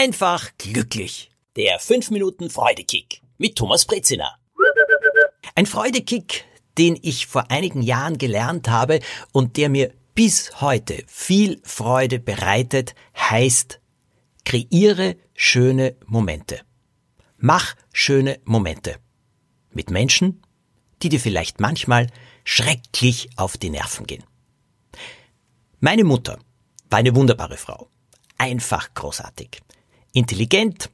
einfach glücklich. Der 5 Minuten Freudekick mit Thomas Brezina. Ein Freudekick, den ich vor einigen Jahren gelernt habe und der mir bis heute viel Freude bereitet, heißt, kreiere schöne Momente. Mach schöne Momente. Mit Menschen, die dir vielleicht manchmal schrecklich auf die Nerven gehen. Meine Mutter war eine wunderbare Frau. Einfach großartig. Intelligent,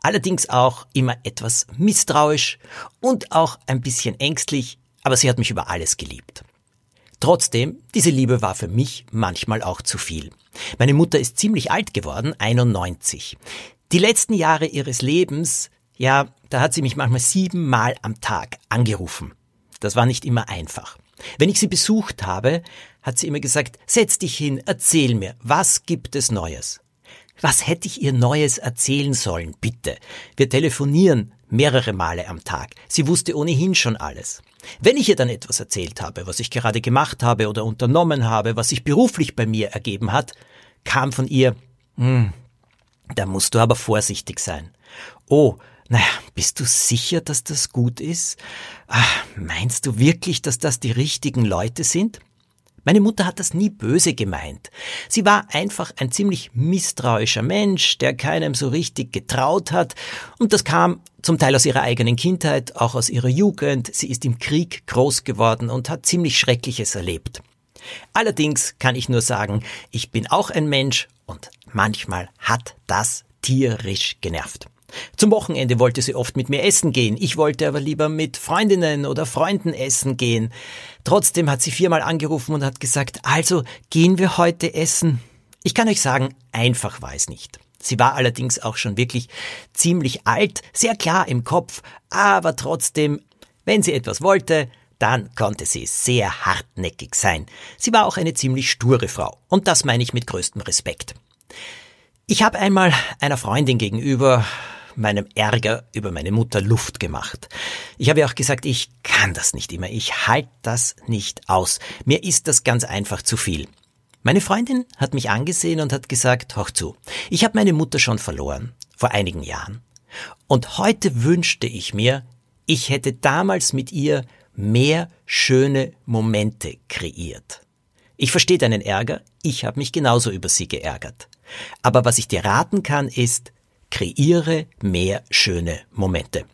allerdings auch immer etwas misstrauisch und auch ein bisschen ängstlich, aber sie hat mich über alles geliebt. Trotzdem, diese Liebe war für mich manchmal auch zu viel. Meine Mutter ist ziemlich alt geworden, 91. Die letzten Jahre ihres Lebens, ja, da hat sie mich manchmal siebenmal am Tag angerufen. Das war nicht immer einfach. Wenn ich sie besucht habe, hat sie immer gesagt, setz dich hin, erzähl mir, was gibt es Neues? Was hätte ich ihr Neues erzählen sollen, bitte? Wir telefonieren mehrere Male am Tag. Sie wusste ohnehin schon alles. Wenn ich ihr dann etwas erzählt habe, was ich gerade gemacht habe oder unternommen habe, was sich beruflich bei mir ergeben hat, kam von ihr, hm, da musst du aber vorsichtig sein. Oh, naja, bist du sicher, dass das gut ist? Ach, meinst du wirklich, dass das die richtigen Leute sind? Meine Mutter hat das nie böse gemeint. Sie war einfach ein ziemlich misstrauischer Mensch, der keinem so richtig getraut hat, und das kam zum Teil aus ihrer eigenen Kindheit, auch aus ihrer Jugend. Sie ist im Krieg groß geworden und hat ziemlich Schreckliches erlebt. Allerdings kann ich nur sagen, ich bin auch ein Mensch und manchmal hat das tierisch genervt. Zum Wochenende wollte sie oft mit mir essen gehen. Ich wollte aber lieber mit Freundinnen oder Freunden essen gehen. Trotzdem hat sie viermal angerufen und hat gesagt, also gehen wir heute essen. Ich kann euch sagen, einfach war es nicht. Sie war allerdings auch schon wirklich ziemlich alt, sehr klar im Kopf, aber trotzdem, wenn sie etwas wollte, dann konnte sie sehr hartnäckig sein. Sie war auch eine ziemlich sture Frau, und das meine ich mit größtem Respekt. Ich habe einmal einer Freundin gegenüber meinem Ärger über meine Mutter Luft gemacht. Ich habe ja auch gesagt, ich kann das nicht immer, ich halte das nicht aus. Mir ist das ganz einfach zu viel. Meine Freundin hat mich angesehen und hat gesagt, hoch zu, ich habe meine Mutter schon verloren, vor einigen Jahren. Und heute wünschte ich mir, ich hätte damals mit ihr mehr schöne Momente kreiert. Ich verstehe deinen Ärger, ich habe mich genauso über sie geärgert. Aber was ich dir raten kann, ist, kreiere mehr schöne Momente.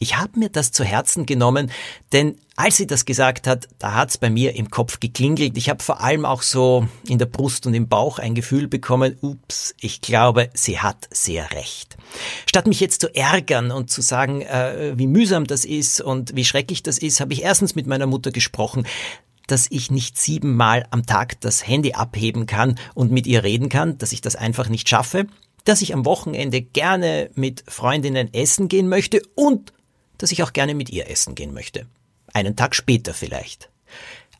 Ich habe mir das zu Herzen genommen, denn als sie das gesagt hat, da hat's bei mir im Kopf geklingelt. Ich habe vor allem auch so in der Brust und im Bauch ein Gefühl bekommen, ups, ich glaube, sie hat sehr recht. Statt mich jetzt zu ärgern und zu sagen, äh, wie mühsam das ist und wie schrecklich das ist, habe ich erstens mit meiner Mutter gesprochen, dass ich nicht siebenmal am Tag das Handy abheben kann und mit ihr reden kann, dass ich das einfach nicht schaffe dass ich am Wochenende gerne mit Freundinnen essen gehen möchte und dass ich auch gerne mit ihr essen gehen möchte. Einen Tag später vielleicht.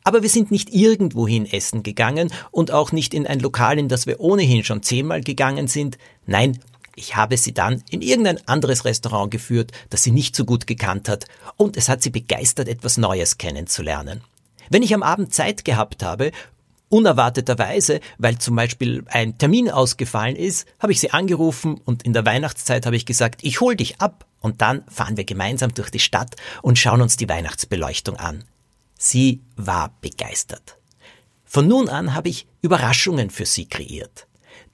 Aber wir sind nicht irgendwohin essen gegangen und auch nicht in ein Lokal, in das wir ohnehin schon zehnmal gegangen sind. Nein, ich habe sie dann in irgendein anderes Restaurant geführt, das sie nicht so gut gekannt hat, und es hat sie begeistert, etwas Neues kennenzulernen. Wenn ich am Abend Zeit gehabt habe unerwarteterweise, weil zum Beispiel ein Termin ausgefallen ist, habe ich sie angerufen und in der Weihnachtszeit habe ich gesagt, ich hol dich ab und dann fahren wir gemeinsam durch die Stadt und schauen uns die Weihnachtsbeleuchtung an. Sie war begeistert. Von nun an habe ich Überraschungen für sie kreiert.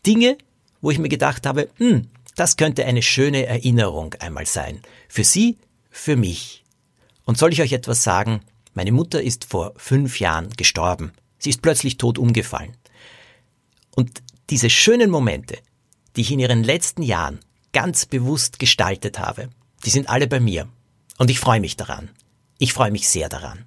Dinge, wo ich mir gedacht habe, hm, das könnte eine schöne Erinnerung einmal sein. Für sie, für mich. Und soll ich euch etwas sagen? Meine Mutter ist vor fünf Jahren gestorben. Sie ist plötzlich tot umgefallen. Und diese schönen Momente, die ich in ihren letzten Jahren ganz bewusst gestaltet habe, die sind alle bei mir. Und ich freue mich daran. Ich freue mich sehr daran.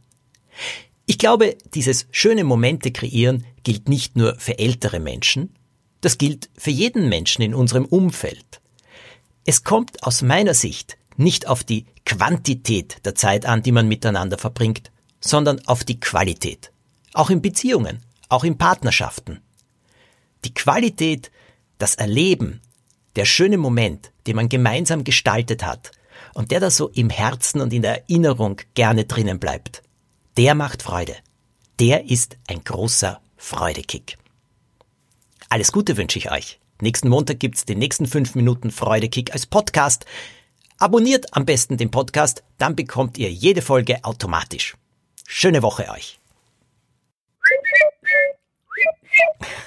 Ich glaube, dieses schöne Momente kreieren gilt nicht nur für ältere Menschen, das gilt für jeden Menschen in unserem Umfeld. Es kommt aus meiner Sicht nicht auf die Quantität der Zeit an, die man miteinander verbringt, sondern auf die Qualität. Auch in Beziehungen, auch in Partnerschaften. Die Qualität, das Erleben, der schöne Moment, den man gemeinsam gestaltet hat und der da so im Herzen und in der Erinnerung gerne drinnen bleibt, der macht Freude. Der ist ein großer Freudekick. Alles Gute wünsche ich euch. Nächsten Montag gibt's den nächsten 5 Minuten Freudekick als Podcast. Abonniert am besten den Podcast, dann bekommt ihr jede Folge automatisch. Schöne Woche euch.